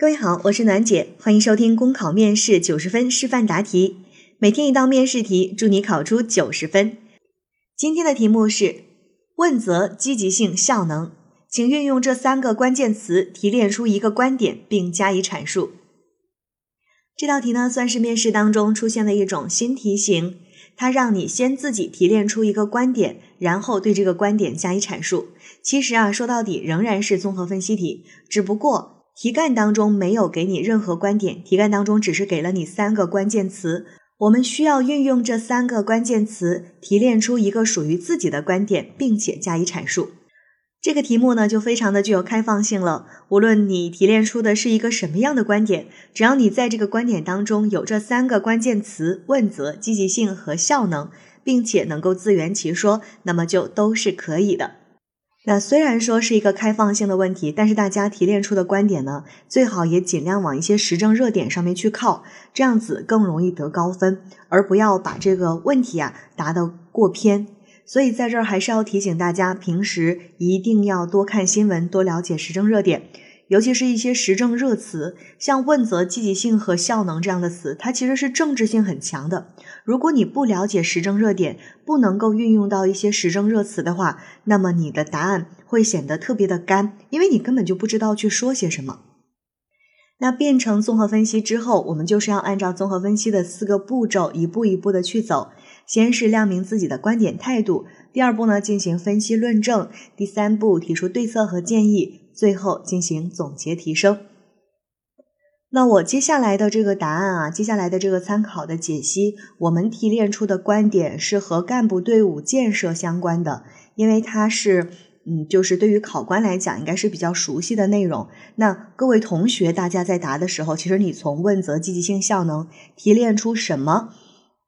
各位好，我是暖姐，欢迎收听公考面试九十分示范答题，每天一道面试题，祝你考出九十分。今天的题目是问责、积极性、效能，请运用这三个关键词提炼出一个观点，并加以阐述。这道题呢，算是面试当中出现的一种新题型，它让你先自己提炼出一个观点，然后对这个观点加以阐述。其实啊，说到底仍然是综合分析题，只不过题干当中没有给你任何观点，题干当中只是给了你三个关键词，我们需要运用这三个关键词提炼出一个属于自己的观点，并且加以阐述。这个题目呢，就非常的具有开放性了。无论你提炼出的是一个什么样的观点，只要你在这个观点当中有这三个关键词：问责、积极性和效能，并且能够自圆其说，那么就都是可以的。那虽然说是一个开放性的问题，但是大家提炼出的观点呢，最好也尽量往一些时政热点上面去靠，这样子更容易得高分，而不要把这个问题啊答得过偏。所以在这儿还是要提醒大家，平时一定要多看新闻，多了解时政热点，尤其是一些时政热词，像问责、积极性和效能这样的词，它其实是政治性很强的。如果你不了解时政热点，不能够运用到一些时政热词的话，那么你的答案会显得特别的干，因为你根本就不知道去说些什么。那变成综合分析之后，我们就是要按照综合分析的四个步骤，一步一步的去走。先是亮明自己的观点态度，第二步呢进行分析论证，第三步提出对策和建议，最后进行总结提升。那我接下来的这个答案啊，接下来的这个参考的解析，我们提炼出的观点是和干部队伍建设相关的，因为它是嗯，就是对于考官来讲应该是比较熟悉的内容。那各位同学，大家在答的时候，其实你从问责、积极性、效能提炼出什么？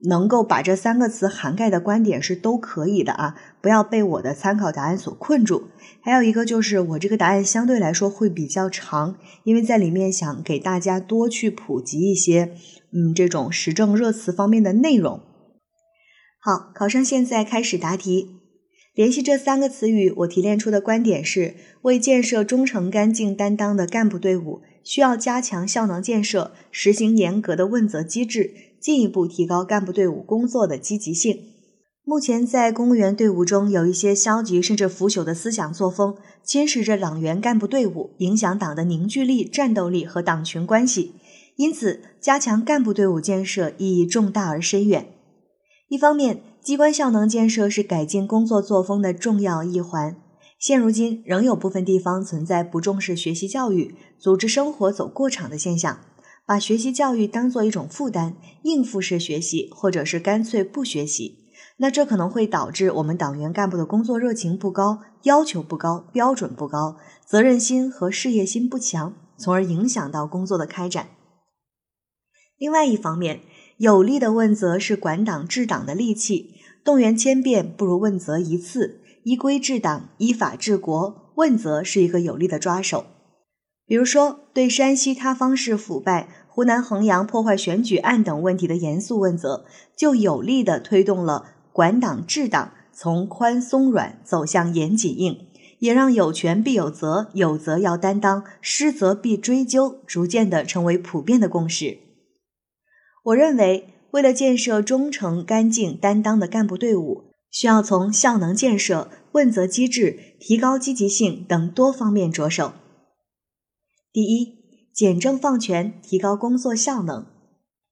能够把这三个词涵盖的观点是都可以的啊，不要被我的参考答案所困住。还有一个就是我这个答案相对来说会比较长，因为在里面想给大家多去普及一些，嗯，这种时政热词方面的内容。好，考生现在开始答题。联系这三个词语，我提炼出的观点是：为建设忠诚、干净、担当的干部队伍，需要加强效能建设，实行严格的问责机制。进一步提高干部队伍工作的积极性。目前在公务员队伍中有一些消极甚至腐朽的思想作风，侵蚀着党员干部队伍，影响党的凝聚力、战斗力和党群关系。因此，加强干部队伍建设意义重大而深远。一方面，机关效能建设是改进工作作风的重要一环。现如今，仍有部分地方存在不重视学习教育、组织生活走过场的现象。把学习教育当做一种负担，应付式学习，或者是干脆不学习，那这可能会导致我们党员干部的工作热情不高，要求不高，标准不高，责任心和事业心不强，从而影响到工作的开展。另外一方面，有力的问责是管党治党的利器，动员千遍不如问责一次，依规治党，依法治国，问责是一个有力的抓手。比如说，对山西塌方式腐败、湖南衡阳破坏选举案等问题的严肃问责，就有力地推动了管党治党从宽松软走向严谨硬，也让有权必有责、有责要担当、失责必追究，逐渐地成为普遍的共识。我认为，为了建设忠诚、干净、担当的干部队伍，需要从效能建设、问责机制、提高积极性等多方面着手。第一，简政放权，提高工作效能，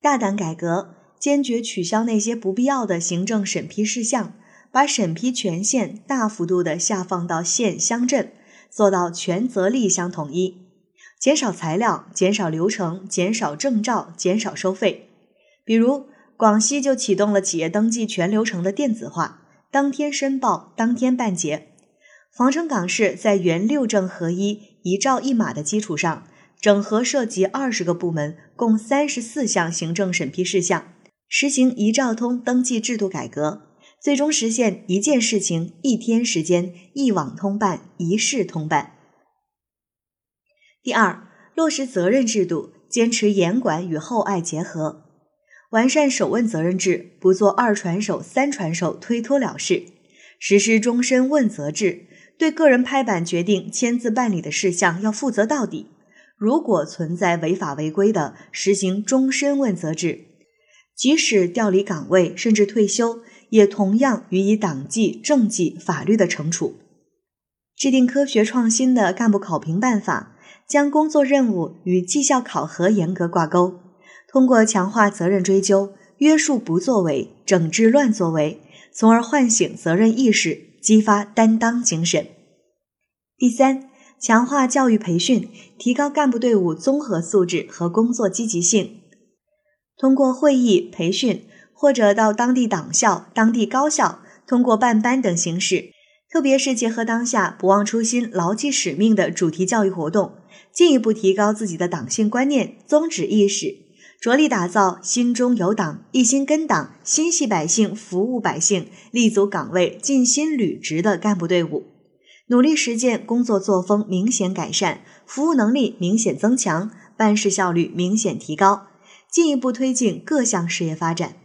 大胆改革，坚决取消那些不必要的行政审批事项，把审批权限大幅度的下放到县乡镇，做到权责力相统一，减少材料，减少流程，减少证照，减少收费。比如广西就启动了企业登记全流程的电子化，当天申报，当天办结。防城港市在原六证合一。一照一码的基础上，整合涉及二十个部门，共三十四项行政审批事项，实行一照通登记制度改革，最终实现一件事情一天时间，一网通办，一事通办。第二，落实责任制度，坚持严管与厚爱结合，完善首问责任制，不做二传手、三传手推脱了事，实施终身问责制。对个人拍板决定签字办理的事项要负责到底，如果存在违法违规的，实行终身问责制，即使调离岗位甚至退休，也同样予以党纪、政纪、法律的惩处。制定科学创新的干部考评办法，将工作任务与绩效考核严格挂钩，通过强化责任追究、约束不作为、整治乱作为，从而唤醒责任意识，激发担当精神。第三。强化教育培训，提高干部队伍综合素质和工作积极性。通过会议、培训，或者到当地党校、当地高校，通过办班等形式，特别是结合当下“不忘初心、牢记使命”的主题教育活动，进一步提高自己的党性观念、宗旨意识，着力打造心中有党、一心跟党、心系百姓、服务百姓、立足岗位、尽心履职的干部队伍。努力实践工作作风明显改善，服务能力明显增强，办事效率明显提高，进一步推进各项事业发展。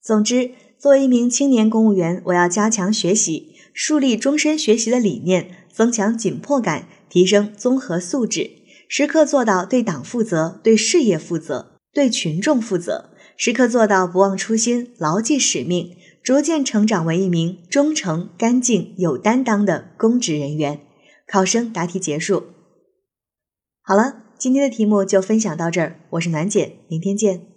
总之，作为一名青年公务员，我要加强学习，树立终身学习的理念，增强紧迫感，提升综合素质，时刻做到对党负责、对事业负责、对群众负责，时刻做到不忘初心、牢记使命。逐渐成长为一名忠诚、干净、有担当的公职人员。考生答题结束。好了，今天的题目就分享到这儿。我是暖姐，明天见。